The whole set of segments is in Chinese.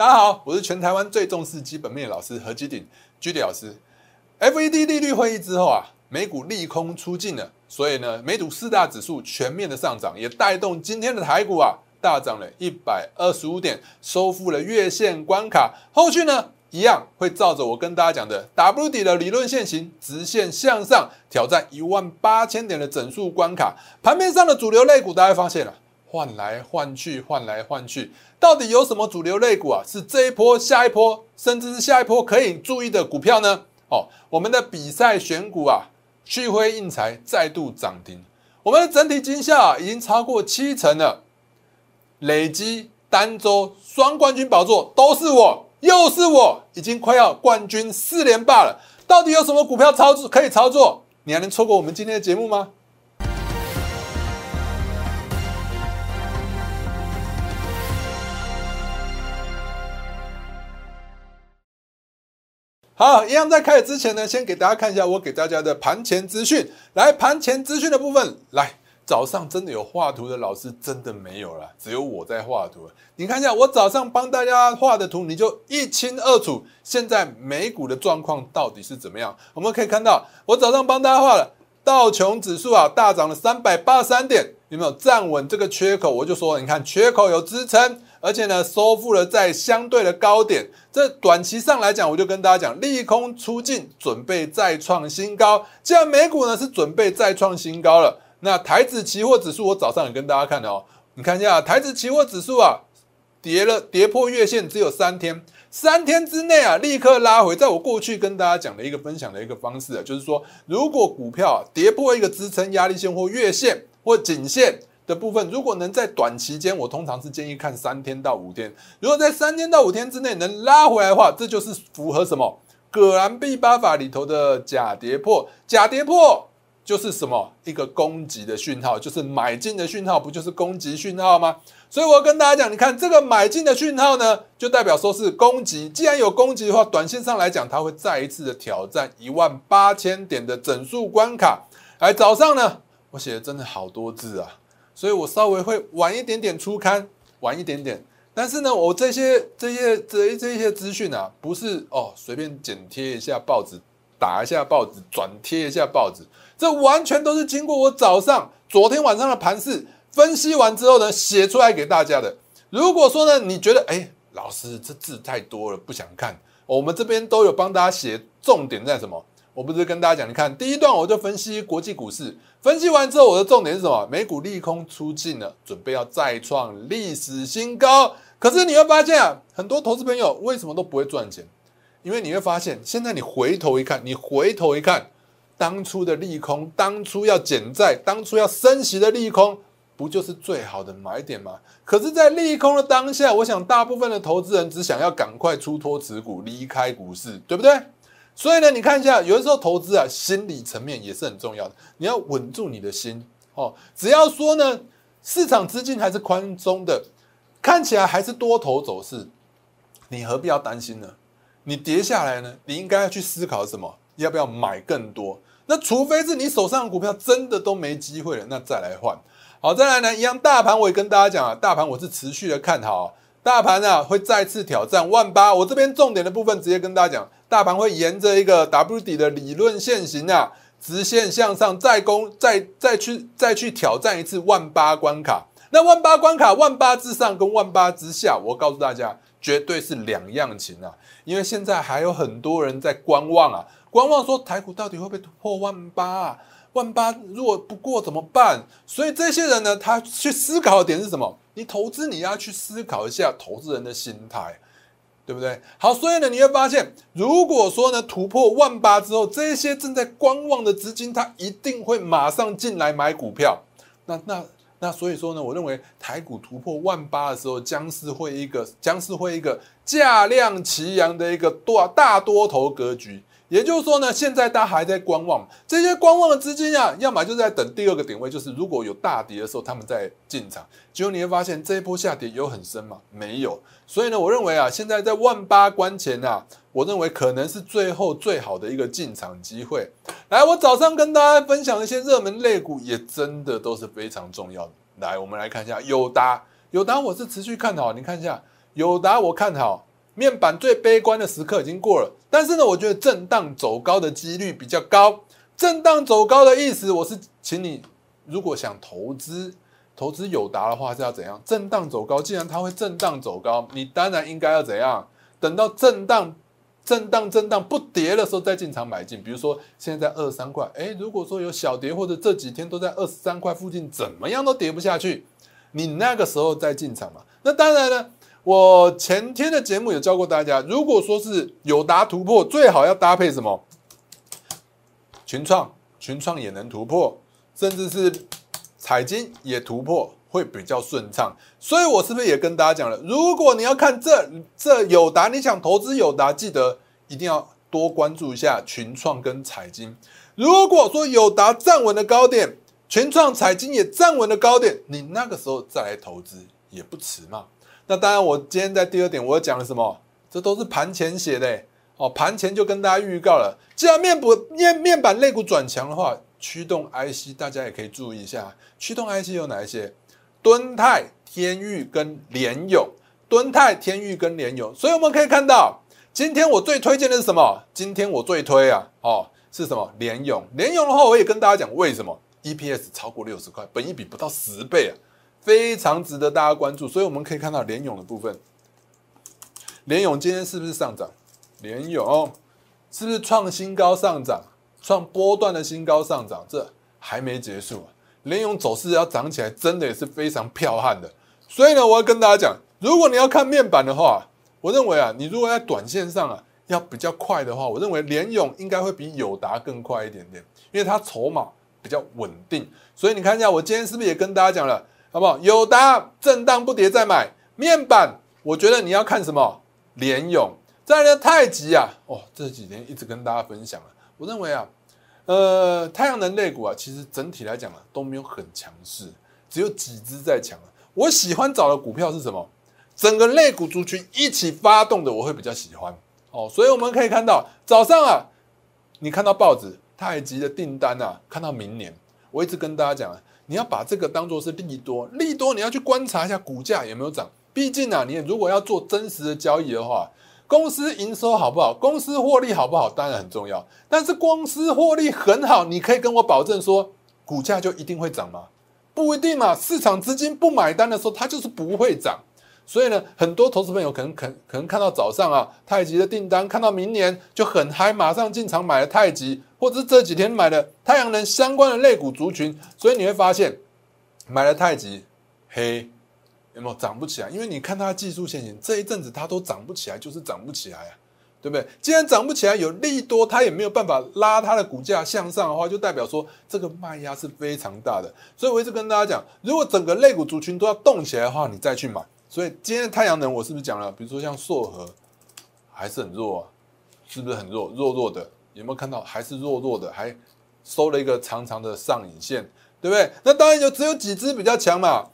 大家好，我是全台湾最重视基本面的老师何基鼎居 D 老师。FED 利率会议之后啊，美股利空出尽了，所以呢，美股四大指数全面的上涨，也带动今天的台股啊大涨了一百二十五点，收复了月线关卡。后续呢？一样会照着我跟大家讲的 W 底的理论线型，直线向上挑战一万八千点的整数关卡。盘面上的主流类股，大家发现了换来换去，换来换去，到底有什么主流类股啊？是这一波、下一波，甚至是下一波可以注意的股票呢？哦，我们的比赛选股啊，旭辉印材再度涨停，我们的整体金效已经超过七成了，累积单周双冠军宝座都是我。又是我，已经快要冠军四连霸了。到底有什么股票操作可以操作？你还能错过我们今天的节目吗？好，一样在开始之前呢，先给大家看一下我给大家的盘前资讯。来，盘前资讯的部分，来。早上真的有画图的老师真的没有了，只有我在画图。你看一下我早上帮大家画的图，你就一清二楚。现在美股的状况到底是怎么样？我们可以看到，我早上帮大家画了道琼指数啊，大涨了三百八十三点，有没有站稳这个缺口？我就说，你看缺口有支撑，而且呢收复了在相对的高点。这短期上来讲，我就跟大家讲，利空出尽，准备再创新高。既然美股呢是准备再创新高了。那台指期货指数，我早上也跟大家看的哦。你看一下台指期货指数啊，跌了跌破月线，只有三天，三天之内啊，立刻拉回。在我过去跟大家讲的一个分享的一个方式啊，就是说，如果股票跌破一个支撑压力线或月线或颈线的部分，如果能在短期间，我通常是建议看三天到五天。如果在三天到五天之内能拉回来的话，这就是符合什么？葛兰碧八法里头的假跌破，假跌破。就是什么一个攻击的讯号，就是买进的讯号，不就是攻击讯号吗？所以我要跟大家讲，你看这个买进的讯号呢，就代表说是攻击。既然有攻击的话，短线上来讲，它会再一次的挑战一万八千点的整数关卡。来早上呢，我写的真的好多字啊，所以我稍微会晚一点点出刊，晚一点点。但是呢，我这些这些这这些资讯啊，不是哦随便剪贴一下报纸，打一下报纸，转贴一下报纸。这完全都是经过我早上、昨天晚上的盘势分析完之后呢，写出来给大家的。如果说呢，你觉得哎，老师这字太多了，不想看，我们这边都有帮大家写重点在什么？我不是跟大家讲，你看第一段我就分析国际股市，分析完之后我的重点是什么？美股利空出尽了，准备要再创历史新高。可是你会发现啊，很多投资朋友为什么都不会赚钱？因为你会发现，现在你回头一看，你回头一看。当初的利空，当初要减债，当初要升息的利空，不就是最好的买点吗？可是，在利空的当下，我想大部分的投资人只想要赶快出脱持股，离开股市，对不对？所以呢，你看一下，有的时候投资啊，心理层面也是很重要的，你要稳住你的心哦。只要说呢，市场资金还是宽松的，看起来还是多头走势，你何必要担心呢？你跌下来呢，你应该要去思考什么？要不要买更多？那除非是你手上的股票真的都没机会了，那再来换。好，再来呢，一样大盘我也跟大家讲啊，大盘我是持续的看好，大盘啊会再次挑战万八。我这边重点的部分直接跟大家讲，大盘会沿着一个 W 底的理论线型啊，直线向上再攻，再再去再去挑战一次万八关卡。那万八关卡，万八之上跟万八之下，我告诉大家，绝对是两样情啊，因为现在还有很多人在观望啊。观望说台股到底会不会突破万八？啊？万八如果不过怎么办？所以这些人呢，他去思考的点是什么？你投资你要去思考一下投资人的心态，对不对？好，所以呢，你会发现，如果说呢突破万八之后，这些正在观望的资金，他一定会马上进来买股票。那那那，所以说呢，我认为台股突破万八的时候，将是会一个将是会一个价量齐扬的一个多大多头格局。也就是说呢，现在大家还在观望，这些观望的资金啊，要么就在等第二个点位，就是如果有大跌的时候，他们在进场。结果你会发现，这一波下跌有很深吗？没有。所以呢，我认为啊，现在在万八关前啊，我认为可能是最后最好的一个进场机会。来，我早上跟大家分享一些热门类股，也真的都是非常重要的。来，我们来看一下友达，友达我是持续看好，你看一下友达，我看好。面板最悲观的时刻已经过了，但是呢，我觉得震荡走高的几率比较高。震荡走高的意思，我是请你如果想投资投资友达的话是要怎样？震荡走高，既然它会震荡走高，你当然应该要怎样？等到震荡。震荡震荡不跌的时候再进场买进，比如说现在二十三块，哎，如果说有小跌或者这几天都在二十三块附近，怎么样都跌不下去，你那个时候再进场嘛。那当然了，我前天的节目有教过大家，如果说是友达突破，最好要搭配什么？群创，群创也能突破，甚至是彩金也突破。会比较顺畅，所以我是不是也跟大家讲了？如果你要看这这友达，你想投资友达，记得一定要多关注一下群创跟彩金。如果说友达站稳了高点，群创、彩金也站稳了高点，你那个时候再来投资也不迟嘛。那当然，我今天在第二点我讲了什么？这都是盘前写的哦，盘前就跟大家预告了。既然面部面面板肋骨转强的话，驱动 IC 大家也可以注意一下，驱动 IC 有哪一些？敦泰、天域跟联勇，敦泰、天域跟联勇，所以我们可以看到，今天我最推荐的是什么？今天我最推啊，哦，是什么？联勇，联勇的话，我也跟大家讲为什么，EPS 超过六十块，本益比不到十倍啊，非常值得大家关注。所以我们可以看到联勇的部分，联勇今天是不是上涨？联勇是不是创新高上涨？创波段的新高上涨，这还没结束啊。联咏走势要涨起来，真的也是非常彪悍的。所以呢，我要跟大家讲，如果你要看面板的话，我认为啊，你如果在短线上啊要比较快的话，我认为联咏应该会比友达更快一点点，因为它筹码比较稳定。所以你看一下，我今天是不是也跟大家讲了，好不好？友达震荡不跌再买面板，我觉得你要看什么？联咏。再来呢，太极啊，哦，这几天一直跟大家分享了，我认为啊。呃，太阳能类股啊，其实整体来讲啊都没有很强势，只有几只在强啊。我喜欢找的股票是什么？整个类股族群一起发动的，我会比较喜欢哦。所以我们可以看到早上啊，你看到报纸太极的订单啊，看到明年，我一直跟大家讲啊，你要把这个当做是利多，利多你要去观察一下股价有没有涨。毕竟啊，你如果要做真实的交易的话。公司营收好不好？公司获利好不好？当然很重要。但是公司获利很好，你可以跟我保证说，股价就一定会涨吗？不一定嘛。市场资金不买单的时候，它就是不会涨。所以呢，很多投资朋友可能可可能看到早上啊，太极的订单，看到明年就很嗨，马上进场买了太极，或者是这几天买了太阳能相关的类股族群。所以你会发现，买了太极，黑。有没有涨不起来？因为你看它技术线型，这一阵子它都涨不起来，就是涨不起来啊，对不对？既然涨不起来，有利多，它也没有办法拉它的股价向上的话，就代表说这个卖压是非常大的。所以我一直跟大家讲，如果整个类股族群都要动起来的话，你再去买。所以今天的太阳能，我是不是讲了？比如说像硕和，还是很弱，啊，是不是很弱？弱弱的，有没有看到？还是弱弱的，还收了一个长长的上影线，对不对？那当然就只有几只比较强嘛。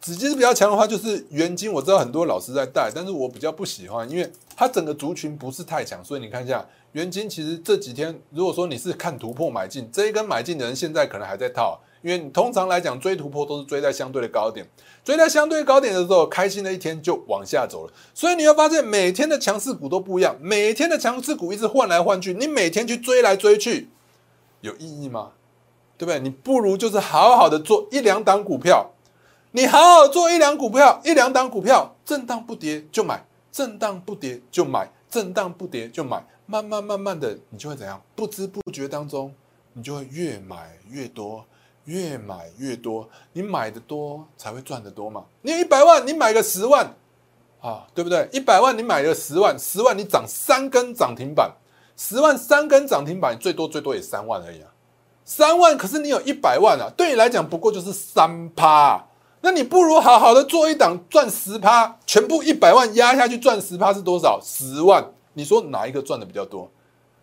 紫金是比较强的话，就是元金。我知道很多老师在带，但是我比较不喜欢，因为它整个族群不是太强。所以你看一下元金，其实这几天如果说你是看突破买进，这一根买进的人现在可能还在套，因为你通常来讲追突破都是追在相对的高点，追在相对高点的时候，开心的一天就往下走了。所以你会发现每天的强势股都不一样，每天的强势股一直换来换去，你每天去追来追去，有意义吗？对不对？你不如就是好好的做一两档股票。你好好做一两股票，一两档股票，震荡不跌就买，震荡不跌就买，震荡不跌就买，慢慢慢慢的，你就会怎样？不知不觉当中，你就会越买越多，越买越多。你买的多才会赚得多嘛。你有一百万，你买个十万，啊，对不对？一百万你买个十万，十万你涨三根涨停板，十万三根涨停板，最多最多也三万而已啊。三万，可是你有一百万啊，对你来讲不过就是三趴。那你不如好好的做一档赚十趴，全部一百万压下去赚十趴是多少？十万。你说哪一个赚的比较多？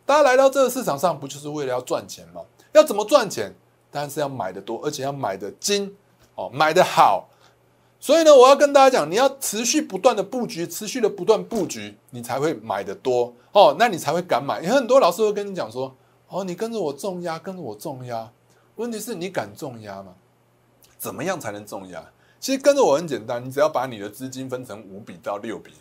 大家来到这个市场上，不就是为了要赚钱吗？要怎么赚钱？当然是要买的多，而且要买的精哦，买的好。所以呢，我要跟大家讲，你要持续不断的布局，持续的不断布局，你才会买的多哦，那你才会敢买。有很多老师会跟你讲说，哦，你跟着我重压，跟着我重压。问题是你敢重压吗？怎么样才能重压？其实跟着我很简单，你只要把你的资金分成五笔到六笔，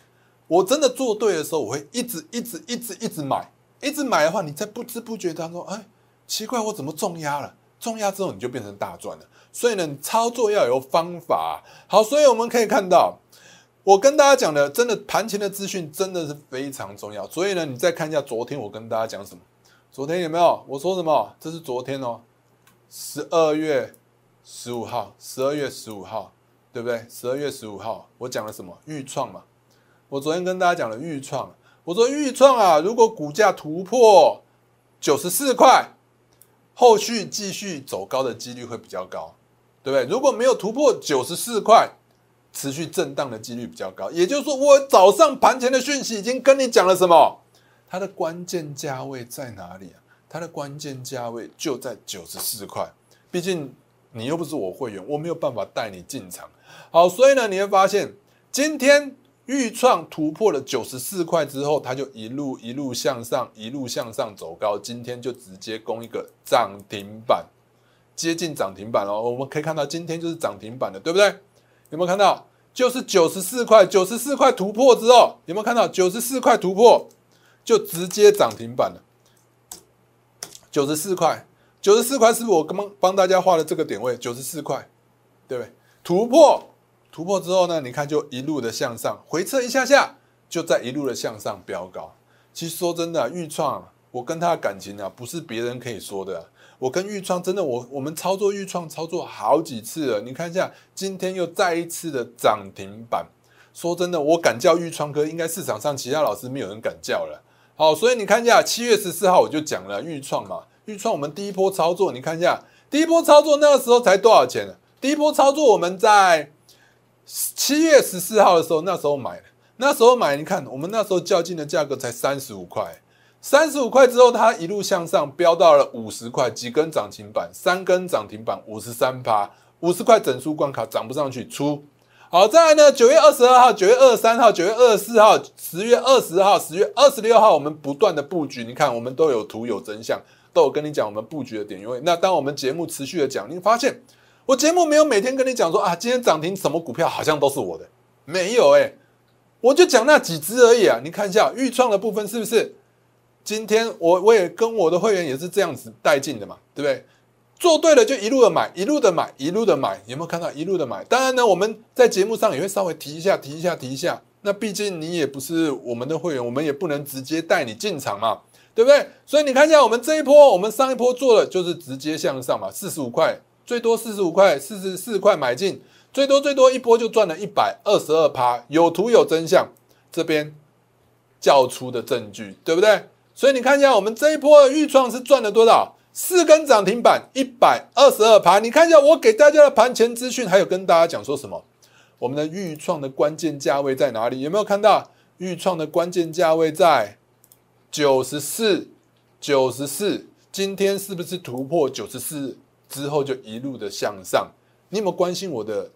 我真的做对的时候，我会一直一直一直一直买，一直买的话，你在不知不觉当中，哎，奇怪，我怎么重压了？重压之后你就变成大赚了。所以呢，你操作要有方法。好，所以我们可以看到，我跟大家讲的，真的盘前的资讯真的是非常重要。所以呢，你再看一下昨天我跟大家讲什么？昨天有没有我说什么？这是昨天哦，十二月十五号，十二月十五号，对不对？十二月十五号我讲了什么？预创嘛。我昨天跟大家讲了预创，我说预创啊，如果股价突破九十四块，后续继续走高的几率会比较高，对不对？如果没有突破九十四块，持续震荡的几率比较高。也就是说，我早上盘前的讯息已经跟你讲了什么？它的关键价位在哪里啊？它的关键价位就在九十四块。毕竟你又不是我会员，我没有办法带你进场。好，所以呢，你会发现今天。预创突破了九十四块之后，它就一路一路向上，一路向上走高。今天就直接攻一个涨停板，接近涨停板了。我们可以看到，今天就是涨停板的，对不对？有没有看到？就是九十四块，九十四块突破之后，有没有看到？九十四块突破就直接涨停板了。九十四块，九十四块是不是我刚刚帮大家画的这个点位？九十四块，对不对？突破。突破之后呢？你看，就一路的向上，回撤一下下，就在一路的向上飙高。其实说真的，豫创，我跟他的感情啊，不是别人可以说的。我跟豫创真的，我我们操作豫创操作好几次了。你看一下，今天又再一次的涨停板。说真的，我敢叫豫创哥，应该市场上其他老师没有人敢叫了。好，所以你看一下，七月十四号我就讲了豫创嘛，豫创我们第一波操作，你看一下，第一波操作那个时候才多少钱？第一波操作我们在。七月十四号的时候，那时候买，那时候买，你看我们那时候较劲的价格才三十五块，三十五块之后，它一路向上飙到了五十块，几根涨停板，三根涨停板，五十三趴，五十块整数关卡涨不上去，出。好，再来呢，九月二十二号、九月二十三号、九月二十四号、十月二十号、十月二十六号，我们不断的布局，你看我们都有图有真相，都有跟你讲我们布局的点位。那当我们节目持续的讲，你发现。我节目没有每天跟你讲说啊，今天涨停什么股票好像都是我的，没有哎，我就讲那几只而已啊。你看一下预创的部分是不是？今天我我也跟我的会员也是这样子带进的嘛，对不对？做对了就一路的买，一路的买，一路的买，有没有看到一路的买？当然呢，我们在节目上也会稍微提一下，提一下，提一下。那毕竟你也不是我们的会员，我们也不能直接带你进场嘛，对不对？所以你看一下我们这一波，我们上一波做的就是直接向上嘛，四十五块。最多四十五块，四十四块买进，最多最多一波就赚了一百二十二趴，有图有真相，这边较出的证据，对不对？所以你看一下，我们这一波的预创是赚了多少？四根涨停板，一百二十二趴。你看一下我给大家的盘前资讯，还有跟大家讲说什么？我们的预创的关键价位在哪里？有没有看到预创的关键价位在九十四？九十四，今天是不是突破九十四？之后就一路的向上，你有没有关心我的？